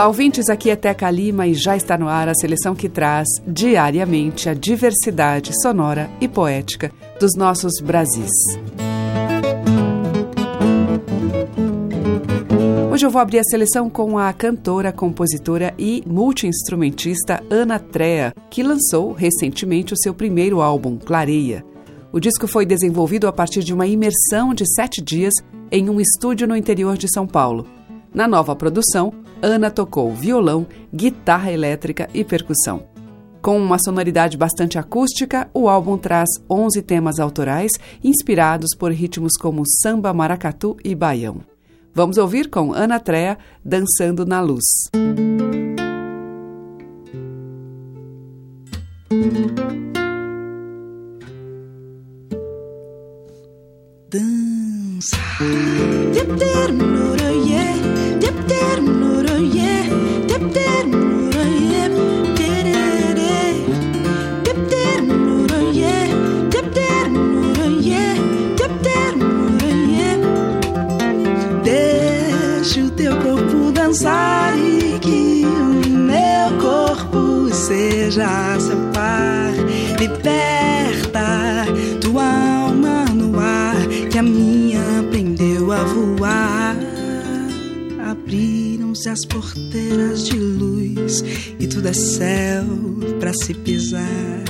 Olá, ouvintes. Aqui é Teca Lima e já está no ar a seleção que traz diariamente a diversidade sonora e poética dos nossos Brasis. Hoje eu vou abrir a seleção com a cantora, compositora e multiinstrumentista Ana Trea, que lançou recentemente o seu primeiro álbum, Clareia. O disco foi desenvolvido a partir de uma imersão de sete dias em um estúdio no interior de São Paulo. Na nova produção, Ana tocou violão, guitarra elétrica e percussão. Com uma sonoridade bastante acústica, o álbum traz 11 temas autorais inspirados por ritmos como samba, maracatu e baião. Vamos ouvir com Ana Trea dançando na luz. Dança. Deixa e que o meu corpo seja seu par. Liberta tua alma no ar, que a minha aprendeu a voar. Abriram-se as porteiras de luz e tudo é céu pra se pisar.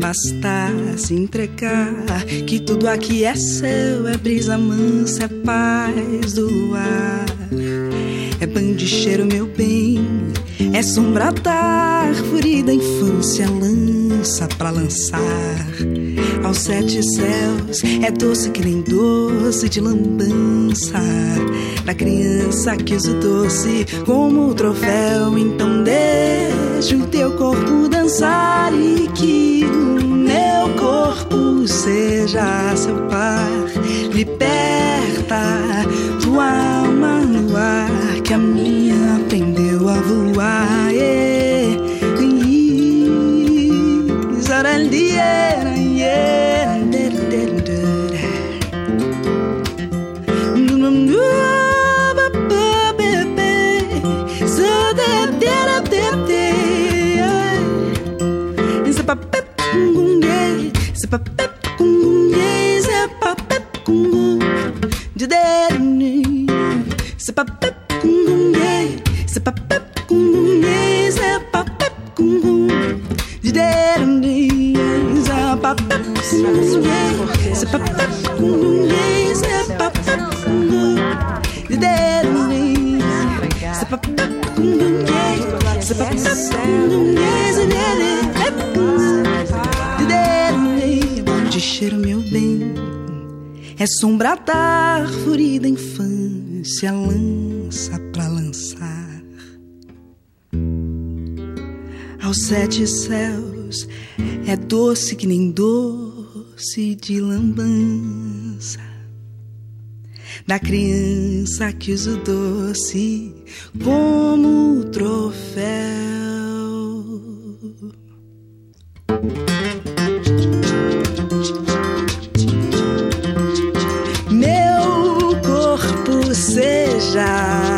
Basta se entregar que tudo aqui é seu, é brisa mansa, é paz do luar. É bandicheiro, meu bem, é sombra da árvore da infância, lança pra lançar. Aos sete céus, é doce que nem doce de lambança. Da criança quis o doce como troféu, então deixa o teu corpo dançar e que o meu corpo seja seu par. Liberta yeah. É sombra da árvore da infância, lança pra lançar. Aos sete céus, é doce que nem doce de lambança. Da criança que usa o doce como troféu. já.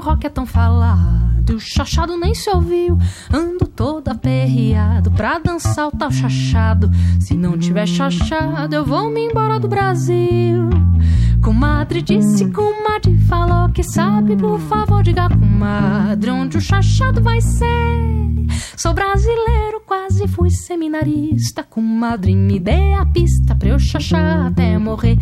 Rock é tão falado, o chachado nem se ouviu. Ando todo aperreado pra dançar o tal chachado. Se não tiver chachado, eu vou me embora do Brasil. Comadre disse, comadre falou que sabe, por favor, diga comadre onde o chachado vai ser. Sou brasileiro, quase fui seminarista. Comadre, me dê a pista pra eu chachar até morrer.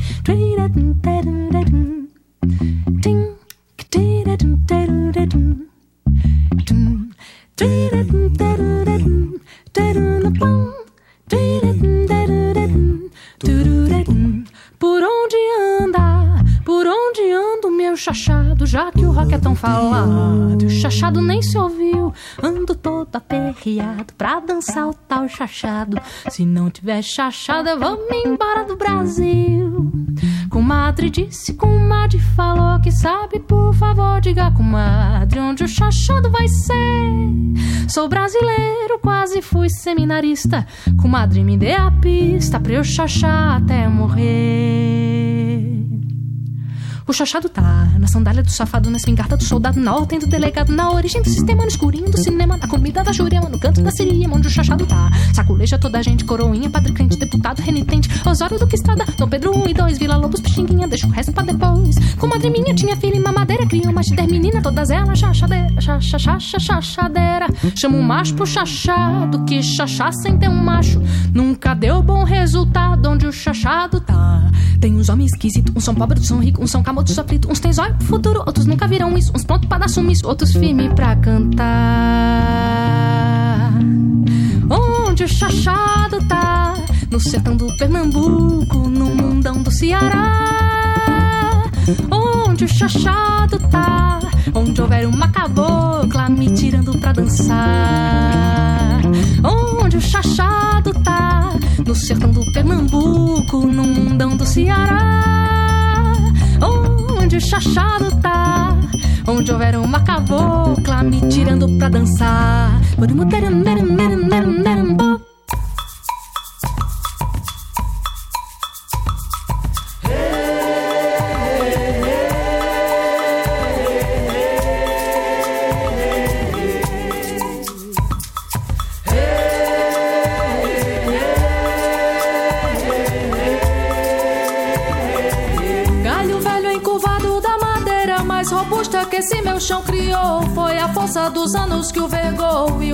Por onde anda? Por onde anda o meu chachado? Já que o rock é tão falado, o chachado nem se ouviu. Ando todo aperreado pra dançar o tal chachado. Se não tiver chachado, eu vou me embora do Brasil. Comadre disse, comadre falou que sabe, por favor, diga comadre onde o chachado vai ser. Sou brasileiro, quase fui seminarista. Comadre, me dê a pista pra eu chachar até morrer. O chachado tá na sandália do safado, na espingarda do soldado, na ordem do delegado, na origem do sistema, no escurinho do cinema, na comida da jurema, no canto da siria, onde o chachado tá. Saculeja toda a gente, coroinha, padre crente, deputado, renitente, Osório do que estrada, Dom Pedro 1 e 2, Vila Lobos, Pixinguinha, deixa o resto pra depois. Comadre minha tinha filha e mamadeira, criou uma der menina, todas elas chachadeira, chacha, chachadeira. Chama um macho pro chachado, que chachá sem ter um macho. Nunca deu bom resultado onde o chachado tá. Tem uns homens esquisitos, uns são pobres, uns são ricos, uns são camões outros aflitos. Uns têm zóio pro futuro, outros nunca viram isso. Uns pronto para dar sumiço, outros firme pra cantar. Onde o chachado tá? No sertão do Pernambuco, no mundão do Ceará. Onde o chachado tá? Onde houver uma cabocla me tirando pra dançar. Onde o chachado tá? No sertão do Pernambuco, no mundão do Ceará. Onde o chachado tá? Onde houver uma cabocla me tirando pra dançar.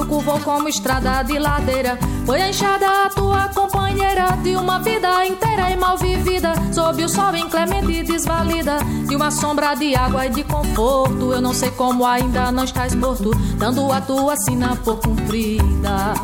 Curvou como estrada de ladeira. Foi a enxada a tua companheira de uma vida inteira e mal vivida. Sob o sol inclemente e desvalida de uma sombra de água e de conforto. Eu não sei como ainda não estás morto, dando a tua sina por cumprida.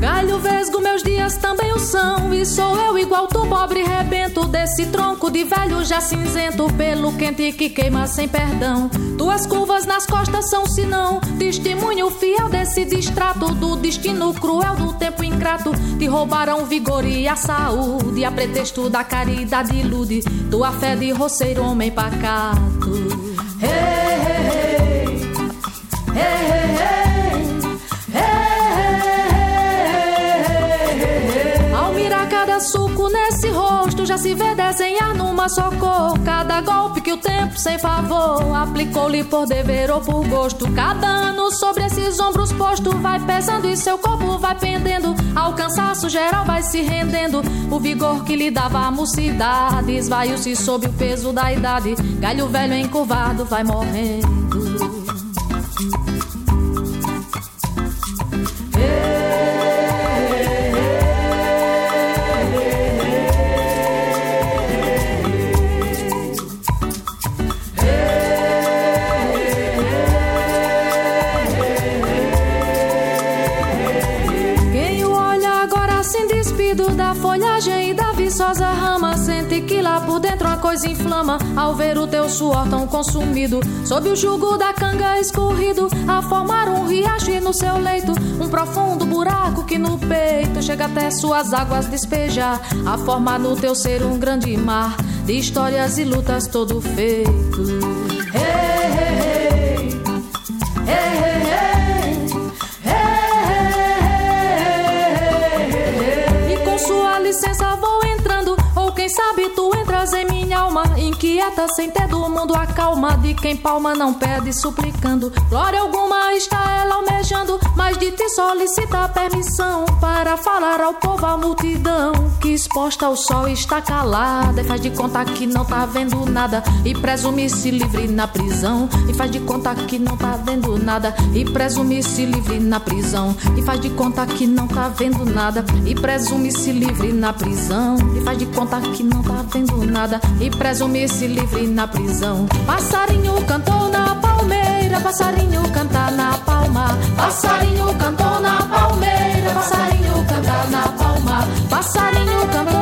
Galho vesgo, meus também o são. E sou eu igual tu, pobre rebento desse tronco de velho já cinzento, pelo quente que queima sem perdão. Tuas curvas nas costas são sinão, testemunho fiel desse distrato, do destino cruel do tempo ingrato. Te roubaram vigor e a saúde, a pretexto da caridade ilude tua fé de roceiro, homem pacato. Hey, já se vê desenhar numa só cor. Cada golpe que o tempo sem favor aplicou-lhe por dever ou por gosto. Cada ano sobre esses ombros posto vai pesando e seu corpo vai pendendo. Ao cansaço geral vai se rendendo. O vigor que lhe dava a mocidade esvaiu-se sob o peso da idade. Galho velho encurvado vai morrendo. Que lá por dentro a coisa inflama. Ao ver o teu suor tão consumido Sob o jugo da canga escorrido A formar um riacho e no seu leito Um profundo buraco que no peito Chega até suas águas despejar. A formar no teu ser um grande mar De histórias e lutas todo feito quieta, sem ter do mundo a calma de quem palma não pede, suplicando. Glória alguma está ela almejando, mas de ti solicita permissão para falar ao povo, à multidão, que exposta ao sol está calada, e faz de conta que não tá vendo nada, e presume-se livre na prisão, e faz de conta que não tá vendo nada, e presume-se livre na prisão, e faz de conta que não tá vendo nada, e presume-se livre na prisão, e faz de conta que não tá vendo nada, e presume-se livre na prisão. Passarinho cantou na palmeira, passarinho canta na palma, passarinho cantou na palmeira, passarinho canta na palma, passarinho cantou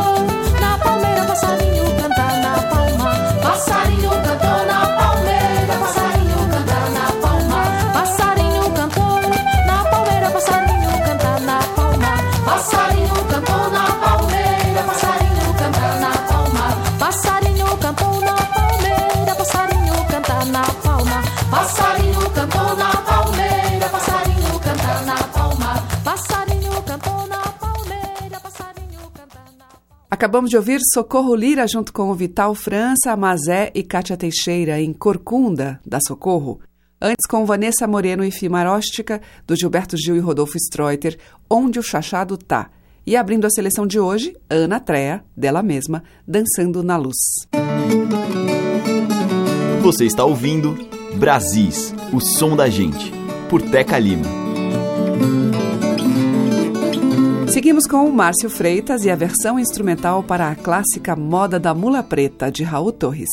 Acabamos de ouvir Socorro Lira junto com Vital França, Mazé e Kátia Teixeira em Corcunda, da Socorro. Antes com Vanessa Moreno e Fimaróstica, do Gilberto Gil e Rodolfo Streuter, Onde o Chachado Tá. E abrindo a seleção de hoje, Ana Trea, dela mesma, Dançando na Luz. Você está ouvindo Brasis, o som da gente, por Teca Lima. Seguimos com o Márcio Freitas e a versão instrumental para a clássica Moda da Mula Preta, de Raul Torres.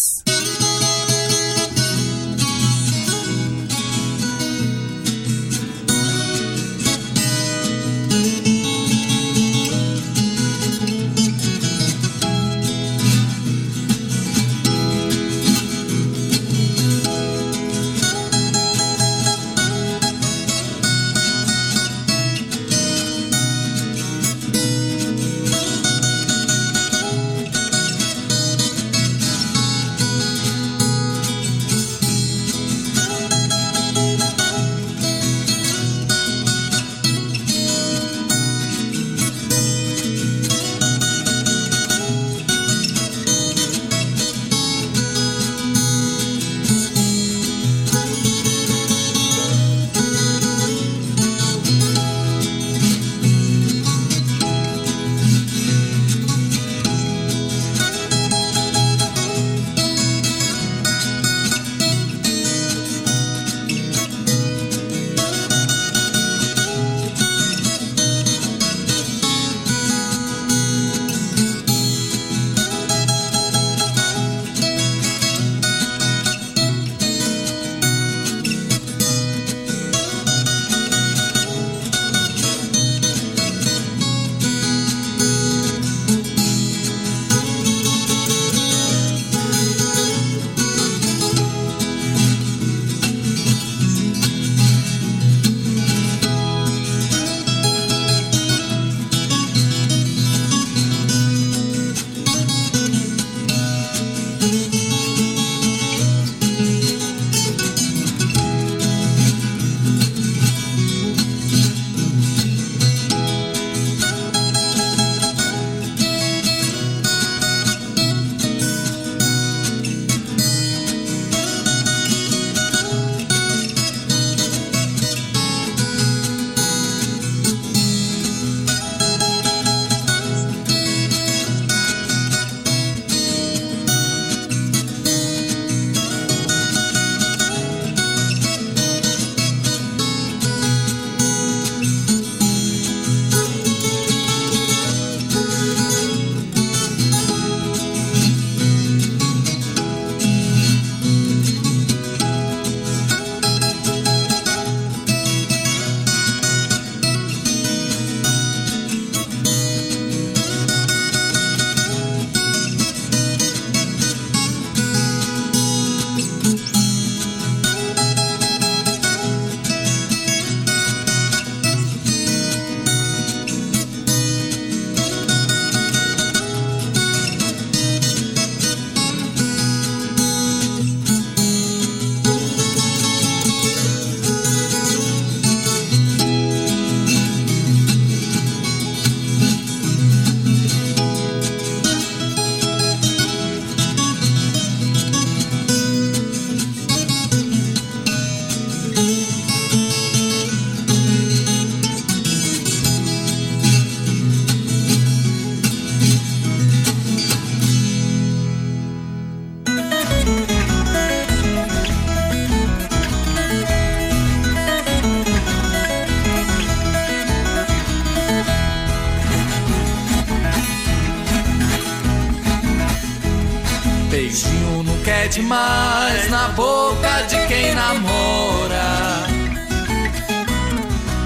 Demais na boca de quem namora.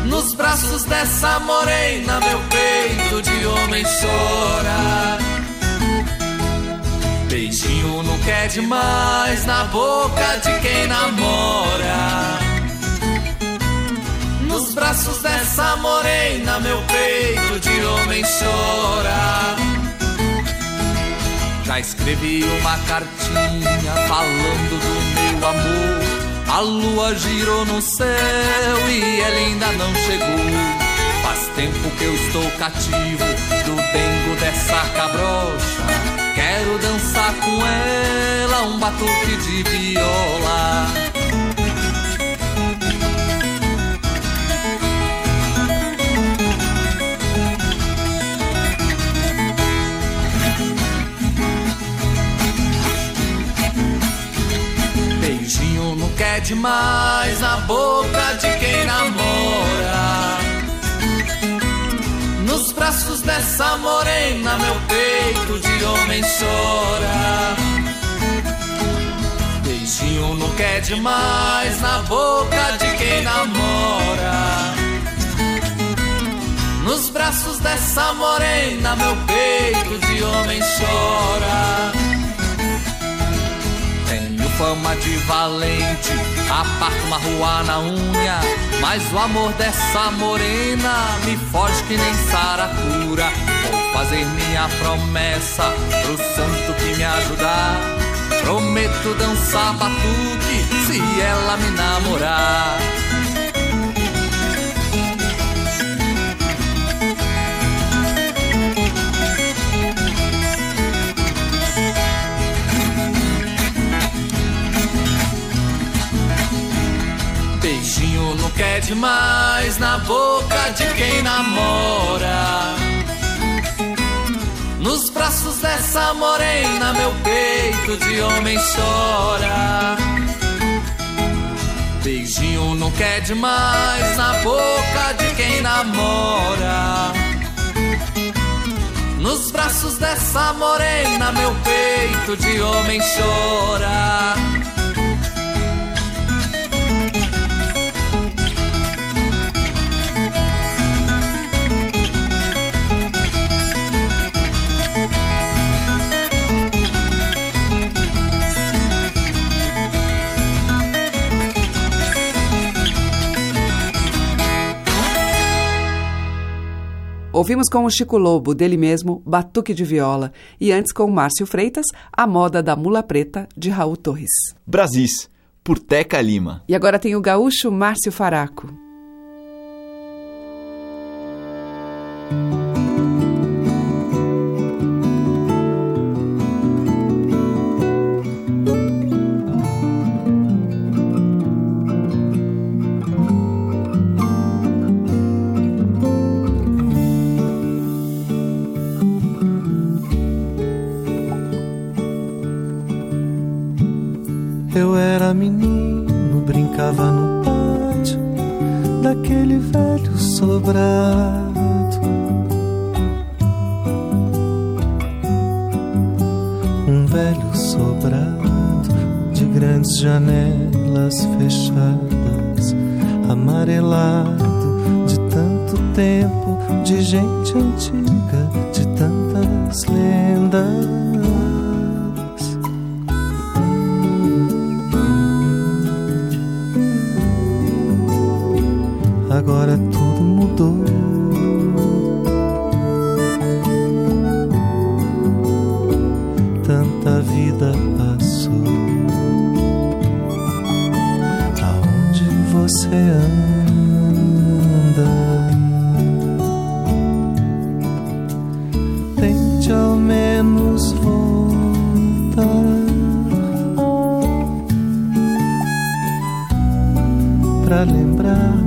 Nos braços dessa morena, meu peito de homem chora. Beijinho não quer demais na boca de quem namora. Nos braços dessa morena, meu peito de homem chora. Já escrevi uma cartinha falando do meu amor. A lua girou no céu e ela ainda não chegou. Faz tempo que eu estou cativo do dengo dessa cabrocha. Quero dançar com ela um batuque de viola. Demais na boca de quem namora. Nos braços dessa morena, meu peito de homem chora. Beijinho não quer demais na boca de quem namora. Nos braços dessa morena, meu peito de homem chora fama de valente, aparto uma rua na unha. Mas o amor dessa morena me foge que nem saracura. Vou fazer minha promessa pro santo que me ajudar. Prometo dançar batuque se ela me namorar. Quer demais na boca de quem namora. Nos braços dessa morena, meu peito de homem chora. Beijinho não quer demais na boca de quem namora. Nos braços dessa morena, meu peito de homem chora. Ouvimos com o Chico Lobo, dele mesmo, Batuque de Viola, e antes com Márcio Freitas, A Moda da Mula Preta, de Raul Torres. Brasis, por Teca Lima. E agora tem o gaúcho Márcio Faraco. grandes janelas fechadas, amarelado de tanto tempo, de gente antiga, de tantas lendas. Agora tudo mudou você anda. Tente ao menos voltar pra lembrar.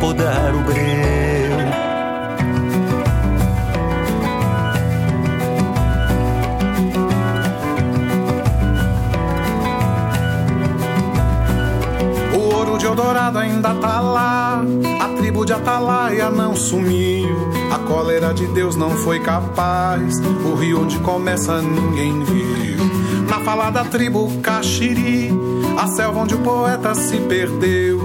Podar o breu. Eldorado ainda tá lá. A tribo de Atalaia não sumiu. A cólera de Deus não foi capaz. O rio onde começa ninguém viu. Na fala da tribo Caxiri, a selva onde o poeta se perdeu.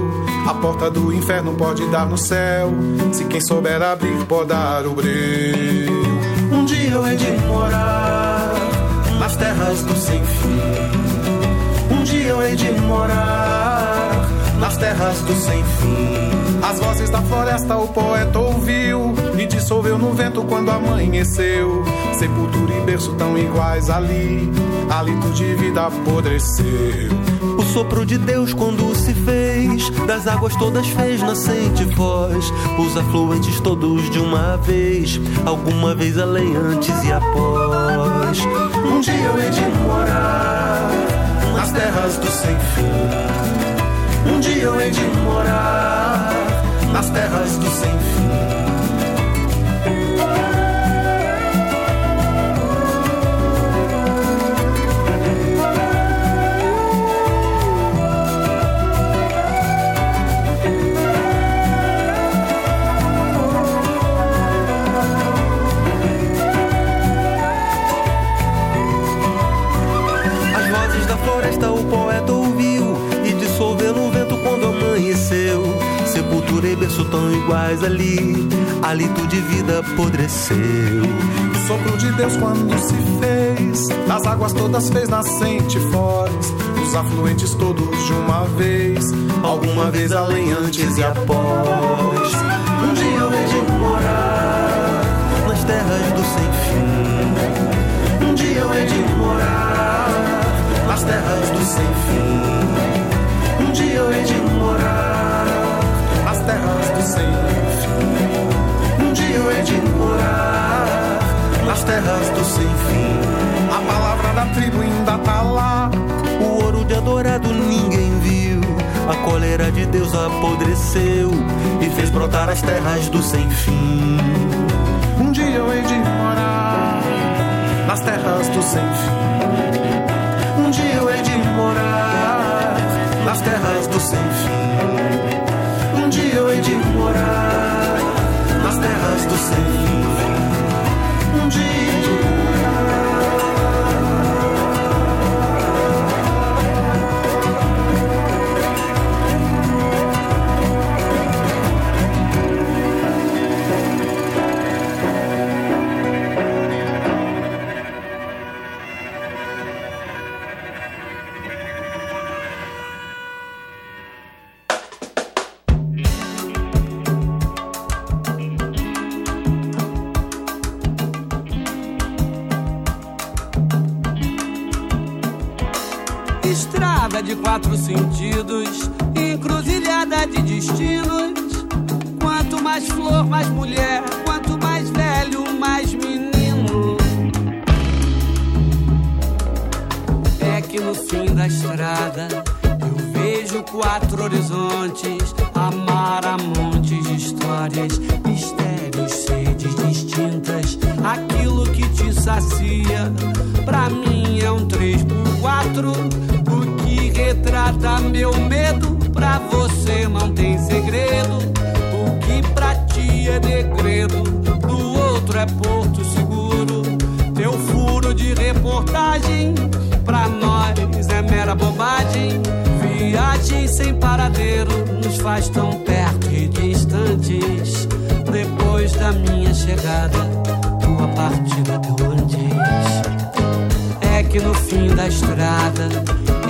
A porta do inferno pode dar no céu. Se quem souber abrir, pode dar o breu. Um dia eu hei de morar nas terras do sem fim. Um dia eu hei de morar nas terras do sem fim. As vozes da floresta o poeta ouviu e dissolveu no vento quando amanheceu. Sepultura e berço tão iguais ali, hálito de vida apodreceu. Sopro de Deus quando se fez, das águas todas fez nascente voz, os afluentes todos de uma vez, alguma vez além, antes e após. Um dia eu hei de morar nas terras do sem fim um dia eu hei de morar nas terras do sem fim. Berço tão iguais ali, hálito de vida apodreceu. O sopro de Deus quando se fez, nas águas todas fez nascente foz, os afluentes todos de uma vez, alguma vez além, antes e após. Um dia eu hei de morar nas terras do sem fim. Um dia eu hei de morar nas terras do sem fim. Um dia eu hei de do sem fim. Um dia eu hei de morar nas terras do sem fim. A palavra da tribo ainda tá lá. O ouro de adorado ninguém viu. A cólera de Deus apodreceu e fez brotar as terras do sem fim. Um dia eu hei de morar nas terras do sem fim. Um dia eu hei de morar nas terras do sem fim nas terras do sem fim. Eu vejo quatro horizontes, amar a montes de histórias, mistérios, sedes distintas. Aquilo que te sacia, pra mim é um três por quatro retrata meu medo, pra você não tem segredo. O que pra ti é degredo, do outro é porto seguro. Teu furo de reportagem, pra nós é mera bobagem. Viagem sem paradeiro nos faz tão perto e distantes. Depois da minha chegada, tua partida deu antes. É que no fim da estrada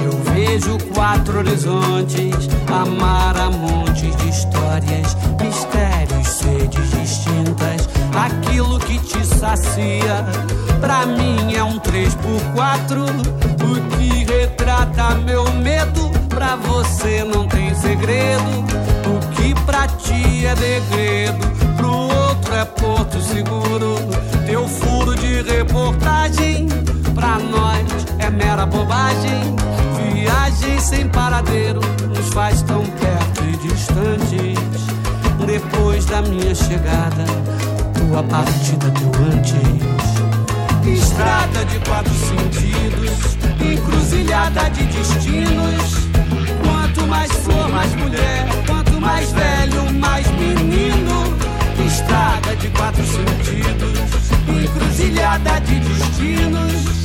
eu vejo quatro horizontes, amar a montes de histórias, mistérios, sedes distintas. Aquilo que te sacia, pra mim é um três por quatro. O que retrata meu medo, pra você não tem segredo. O que pra ti é degredo, pro outro é porto seguro. Teu furo de reportagem, pra nós é mera bobagem. Viagem sem paradeiro nos faz tão perto e distantes. Depois da minha chegada, tua partida teu antes. Estrada de quatro sentidos, encruzilhada de destinos. Quanto mais flor, mais mulher. Quanto mais velho, mais menino. Estrada de quatro sentidos, encruzilhada de destinos.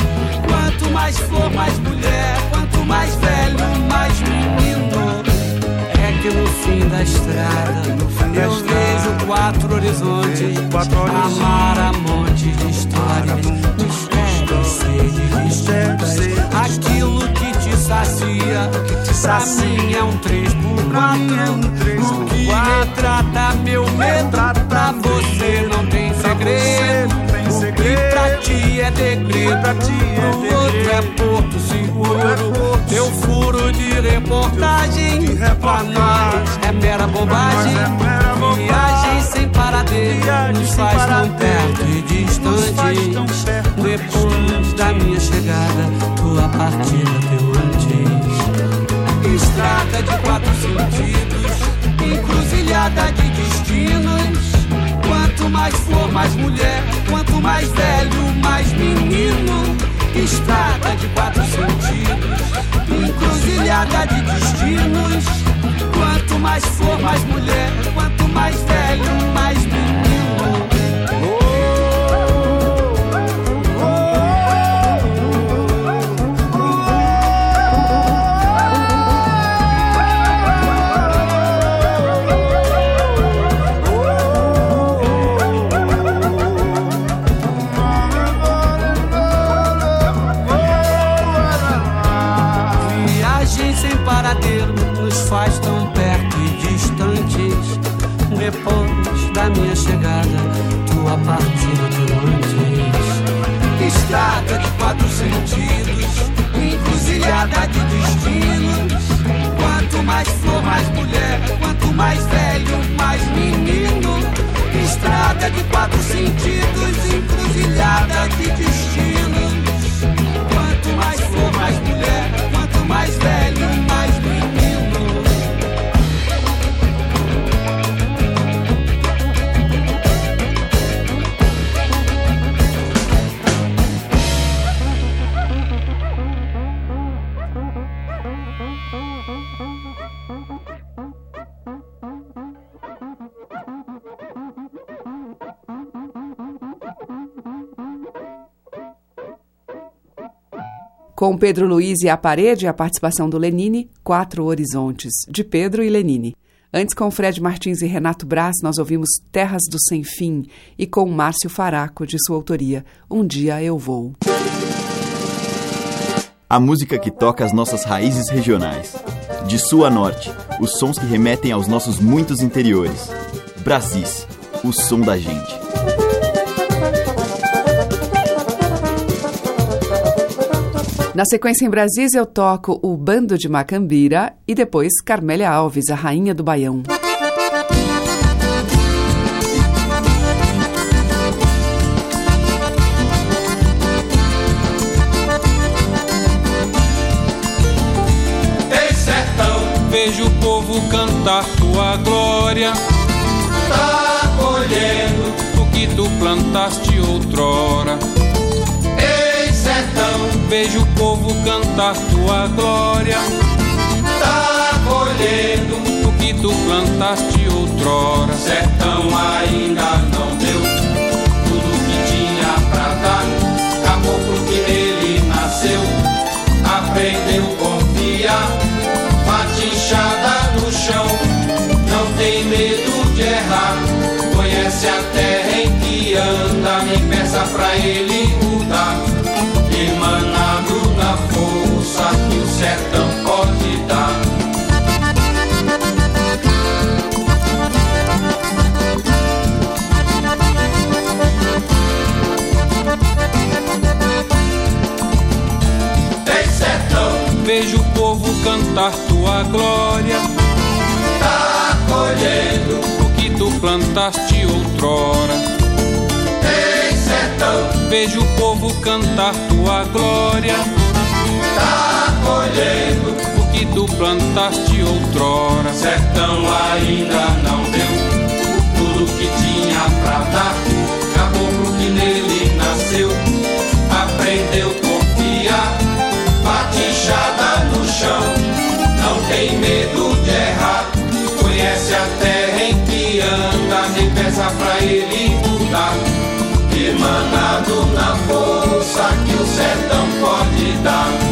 Quanto mais flor, mais mulher. Quanto mais velho, mais menino. É que no fim da estrada, fim eu da vejo quatro horizontes, quatro horizontes. amar a monte de que te sacia, é um três por quatro, o que retrata meu medo, pra você não tem segredo. O que pra ti é degredo, pro outro é porto seguro. Teu furo de reportagem, pra nós é mera bobagem. Viagem sem paradeiro, nos faz tão perto e distante. Depois da minha chegada, tua partida, teu. Estrada de quatro sentidos, encruzilhada de destinos. Quanto mais flor, mais mulher. Quanto mais velho, mais menino. Estrada de quatro sentidos, encruzilhada de destinos. Quanto mais flor, mais mulher. Quanto mais velho, mais menino. Minha chegada, tua partida teu antes. Estrada de quatro sentidos, encruzilhada de destinos. Quanto mais flor, mais mulher. Quanto mais velho, mais menino. Estrada de quatro sentidos, encruzilhada de destinos. Com Pedro Luiz e a Parede, a participação do Lenine, Quatro Horizontes, de Pedro e Lenine. Antes, com Fred Martins e Renato Braz, nós ouvimos Terras do Sem Fim e com Márcio Faraco, de sua autoria, Um Dia Eu Vou. A música que toca as nossas raízes regionais. De sul a norte, os sons que remetem aos nossos muitos interiores. Brasis, o som da gente. Na sequência em Brasis eu toco o Bando de Macambira e depois Carmélia Alves, a rainha do Baião. Vejo o povo cantar tua glória. Tá colhendo o que tu plantaste outrora. Vejo o povo cantar tua glória. Tá colhendo o que tu plantaste outrora. Sertão ainda não deu tudo que tinha pra dar. Caboclo que nele nasceu, aprendeu a confiar. Bate inchada no chão, não tem medo de errar. Conhece a terra em que anda, nem peça pra ele. Emanado da força que o sertão pode dar. Ei sertão, vejo o povo cantar tua glória. Tá colhendo plantaste outrora. Ei, sertão, vejo o povo cantar tua glória. Tá colhendo o que tu plantaste outrora. Sertão ainda não deu tudo que tinha pra dar. Caboclo que nele nasceu, aprendeu a confiar. Batichada no chão, não tem medo de errar. Conhece a terra em que anda, nem pesa pra ele mudar. Emanado na força que o sertão pode dar.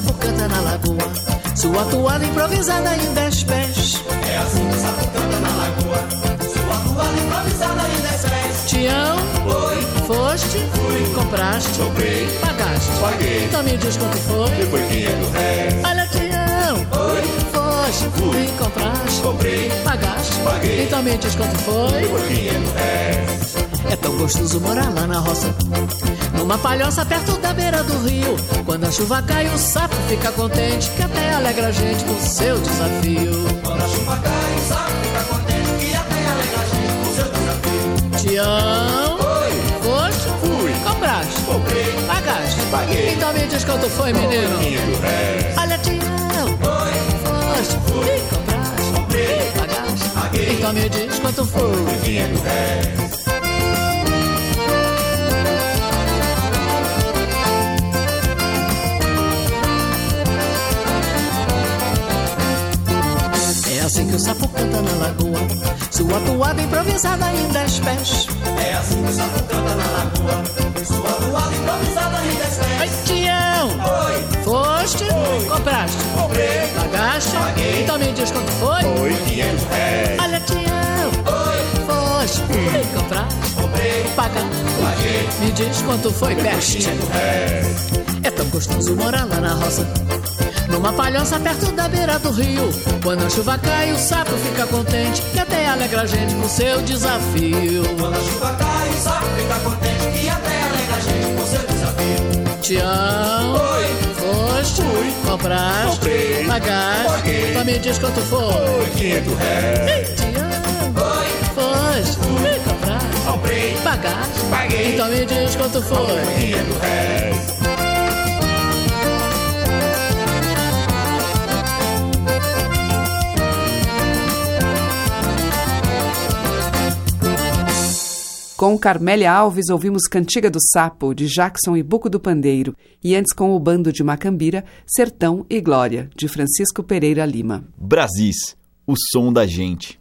Sapo canta na lagoa. Sua toalha improvisada em dez pés. É assim que o sapo canta na lagoa. Sua toalha improvisada em dez pés. Tião, oi, foste, fui, compraste, comprei, pagaste, paguei. Então me diz quanto foi. Depois 500 réis. Olha, Tião, oi, foste, fui, compraste, comprei, pagaste, paguei. Então me diz quanto foi. Depois 500 réis. É tão gostoso morar lá na roça. Numa palhoça perto da beira do rio. Quando a chuva cai, o sapo fica contente. Que até alegra a gente com seu desafio. Quando a chuva cai, o sapo fica contente. Que até alegra a gente com seu desafio. Tião. Oi. Foste. Fui. Compraste. Comprei. Pagaste. Paguei. Então me diz quanto foi, menino. Foi Olha, Tião. Oi. Foste. Fui. Compraste. Comprei. Pagaste. Paguei. Então me diz quanto foi. Foi 500 réis. Que o sapo canta na lagoa. Sua toada improvisada em dez pés. É assim que o sapo canta na lagoa. Sua toada improvisada em dez pés. Oi, Tião! Oi! Foste? Oi. Compraste? Comprei. Pagaste? Paguei. Então me diz quanto foi? Foi 500 réis. Olha, Tião! Oi! Foste? Hum. Compraste? Comprei. Pagaste? Paguei. Me diz quanto foi, peste? 500 réis. É tão gostoso morar lá na roça. Numa palhoça perto da beira do rio. Quando a chuva cai, o sapo fica contente. Que até alegra a gente com seu desafio. Quando a chuva cai, o sapo fica contente. Que até alegra a gente com seu desafio. Tião, Oi. foste, Fui. compraste, Comprei. pagaste. Paguei. Então me diz quanto foi. Foi 500 réis. Tião, Oi. foste, compraste, Comprei. pagaste. Paguei. Então me diz quanto foi. 500 réis. Com Carmélia Alves ouvimos Cantiga do Sapo, de Jackson e Buco do Pandeiro, e antes com o bando de Macambira, Sertão e Glória, de Francisco Pereira Lima. Brasis, o som da gente.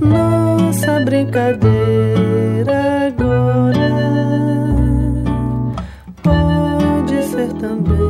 Nossa brincadeira agora pode ser também.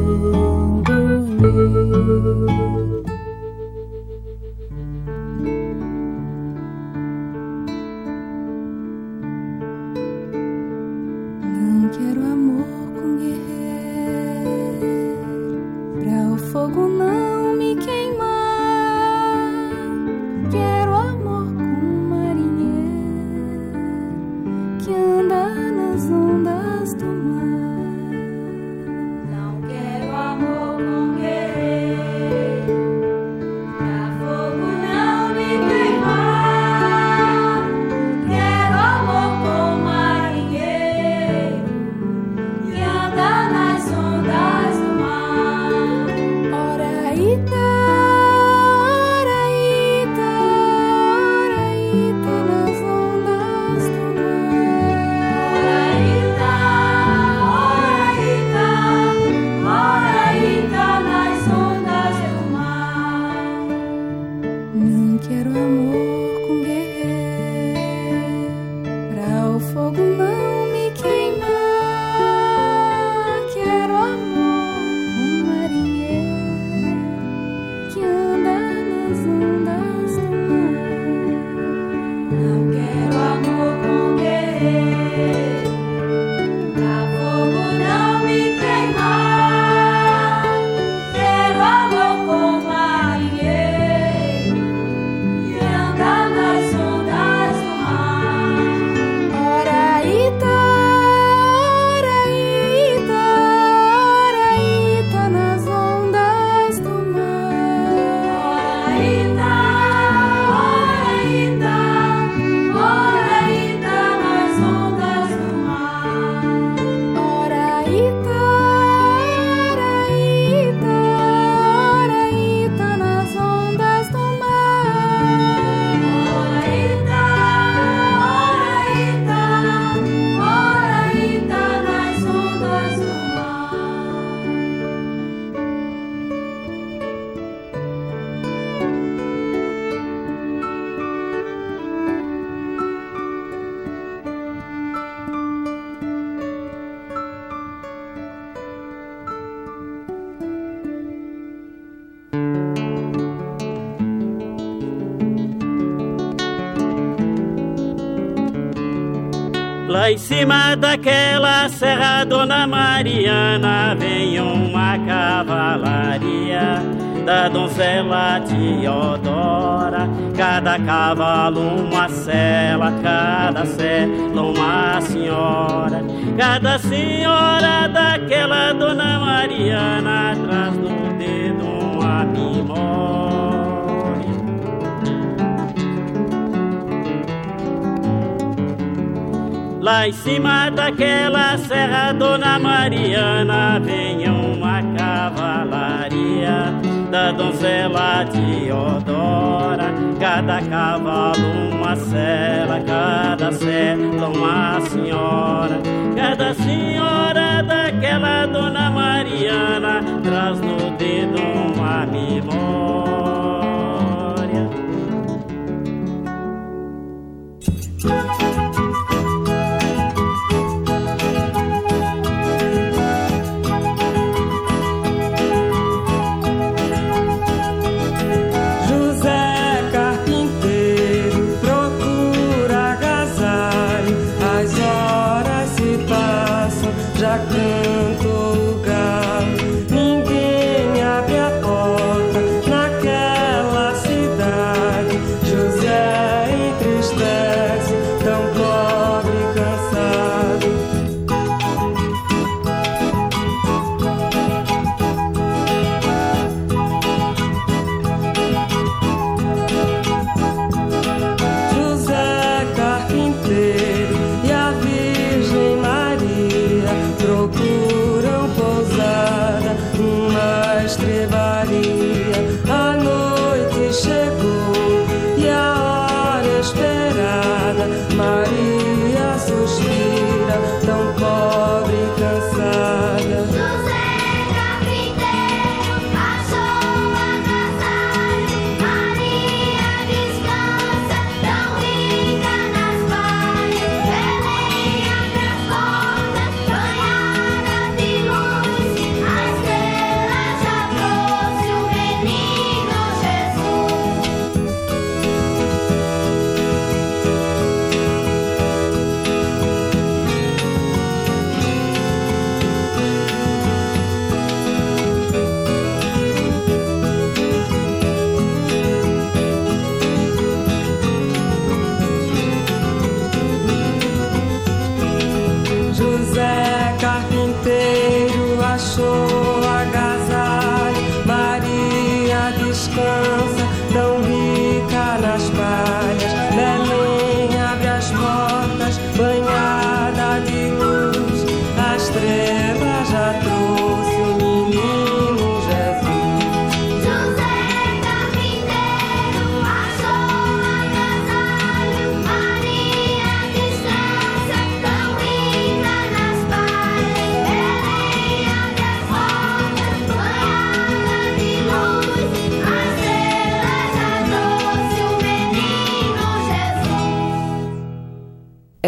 cima daquela serra Dona Mariana vem uma cavalaria da donzela Teodora. Cada cavalo uma cela, cada cela uma senhora. Cada senhora daquela Dona Mariana atrás do Lá em cima daquela serra, Dona Mariana, vem uma cavalaria da donzela Teodora. Cada cavalo uma cela, cada cela uma senhora. Cada senhora daquela Dona Mariana traz no dedo uma memória.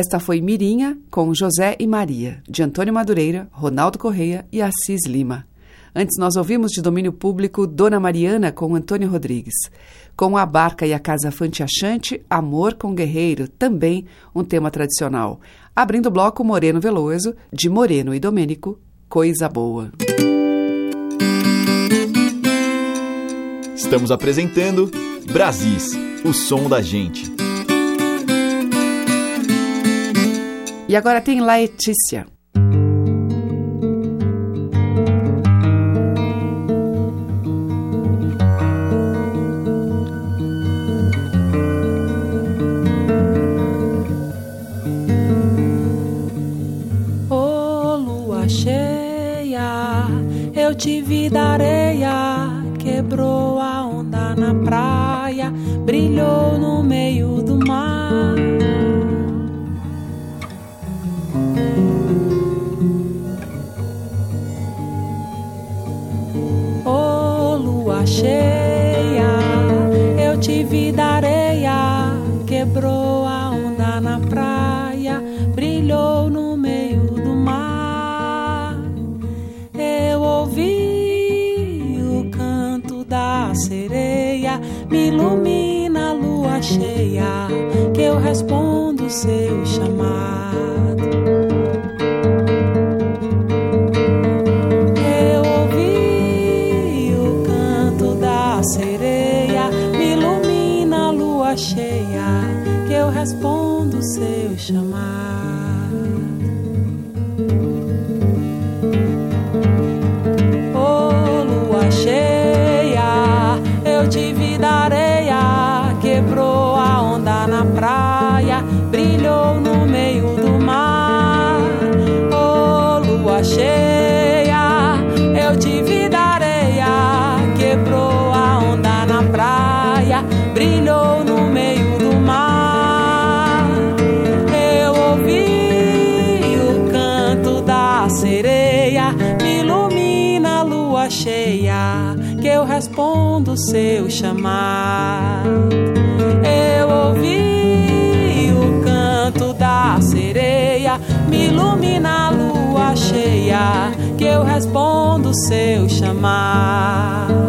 Esta foi Mirinha com José e Maria, de Antônio Madureira, Ronaldo Correia e Assis Lima. Antes nós ouvimos de domínio público Dona Mariana com Antônio Rodrigues. Com a barca e a casa fanteachante, Amor com Guerreiro, também um tema tradicional. Abrindo o bloco Moreno Veloso, de Moreno e Domênico, Coisa Boa. Estamos apresentando Brasis, o som da gente. E agora tem Laetícia. Ô lua cheia, eu te vi da areia, quebrou a onda na praia, brilhou no meio do mar. Cheia, eu te vi da areia, quebrou a onda na praia, brilhou no meio do mar. Eu ouvi o canto da sereia, me ilumina a lua cheia, que eu respondo seu chamado. Seu chamado. Ô lua cheia, eu te vi respondo seu chamado. Eu ouvi o canto da sereia, me ilumina a lua cheia, que eu respondo seu chamado.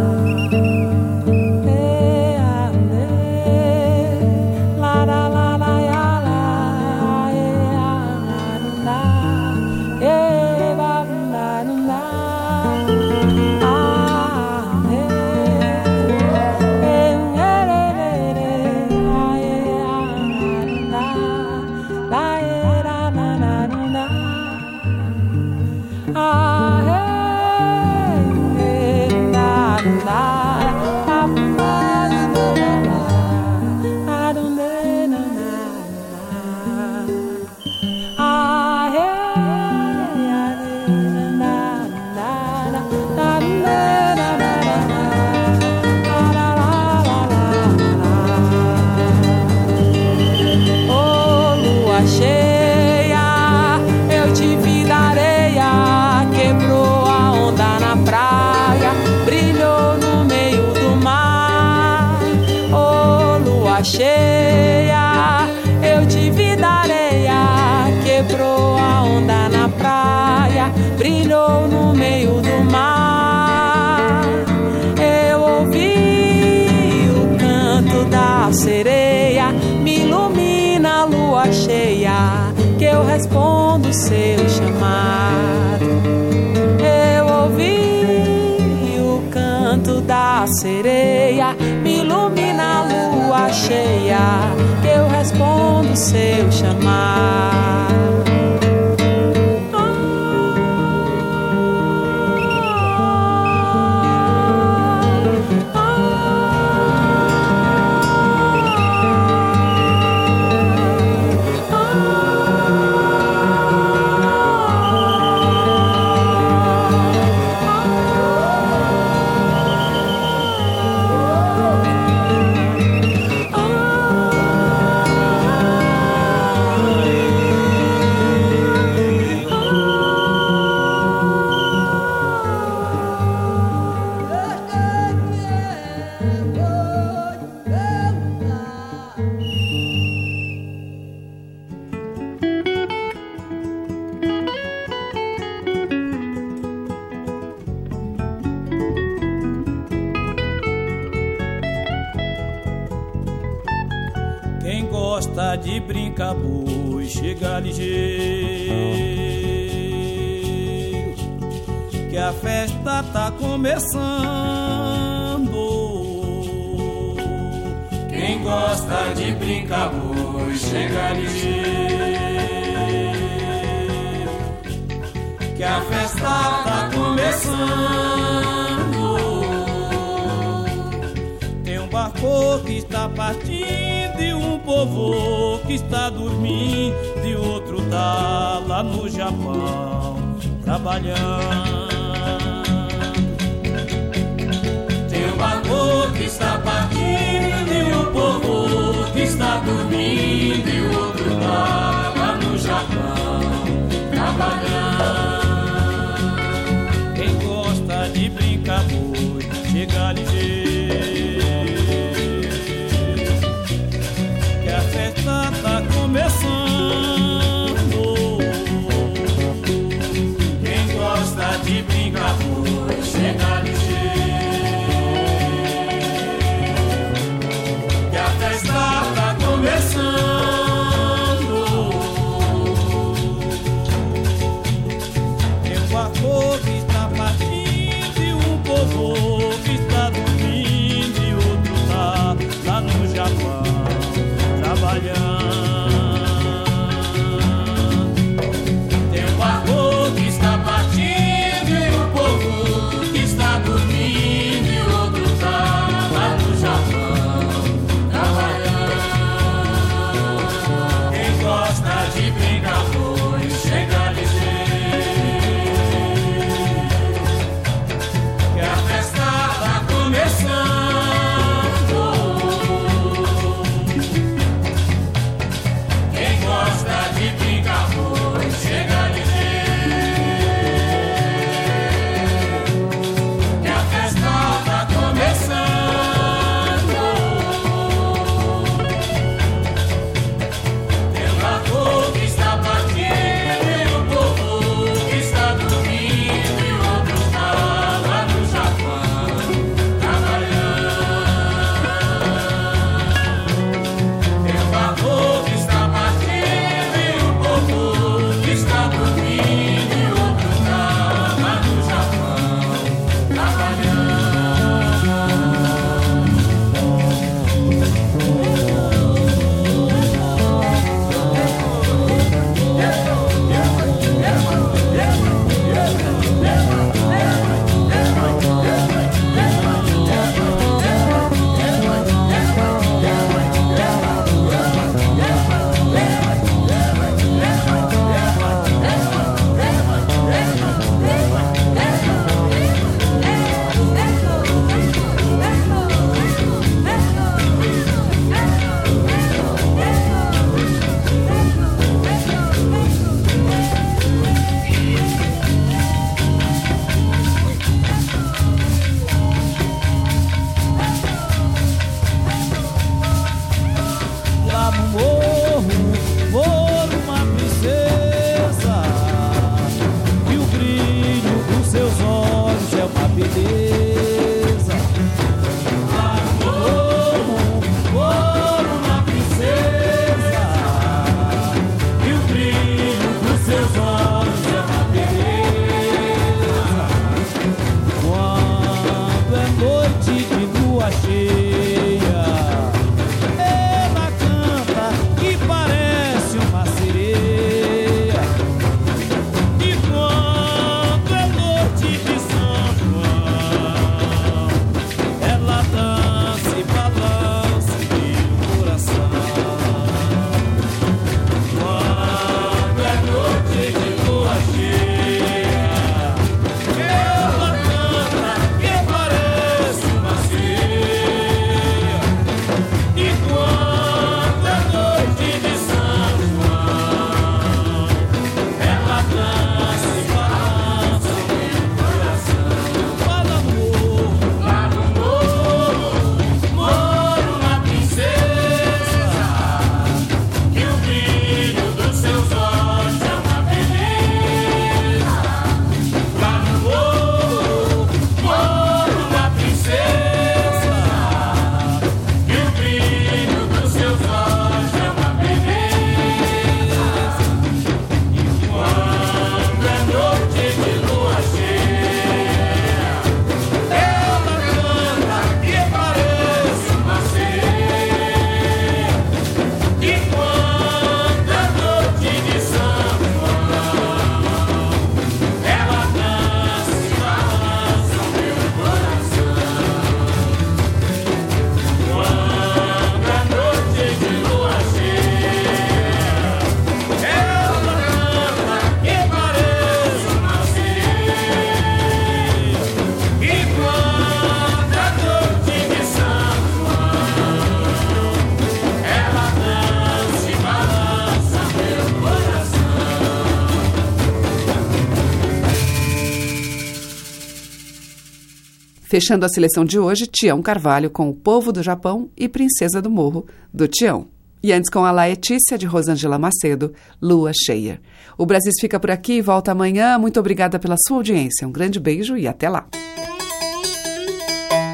Fechando a seleção de hoje, Tião Carvalho com O Povo do Japão e Princesa do Morro, do Tião. E antes com a Laetícia, de Rosângela Macedo, Lua Cheia. O Brasil fica por aqui e volta amanhã. Muito obrigada pela sua audiência. Um grande beijo e até lá.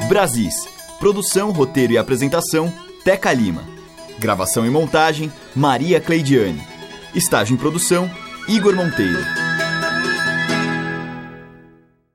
Brasis. Produção, roteiro e apresentação, Teca Lima. Gravação e montagem, Maria Cleidiane. Estágio em produção, Igor Monteiro.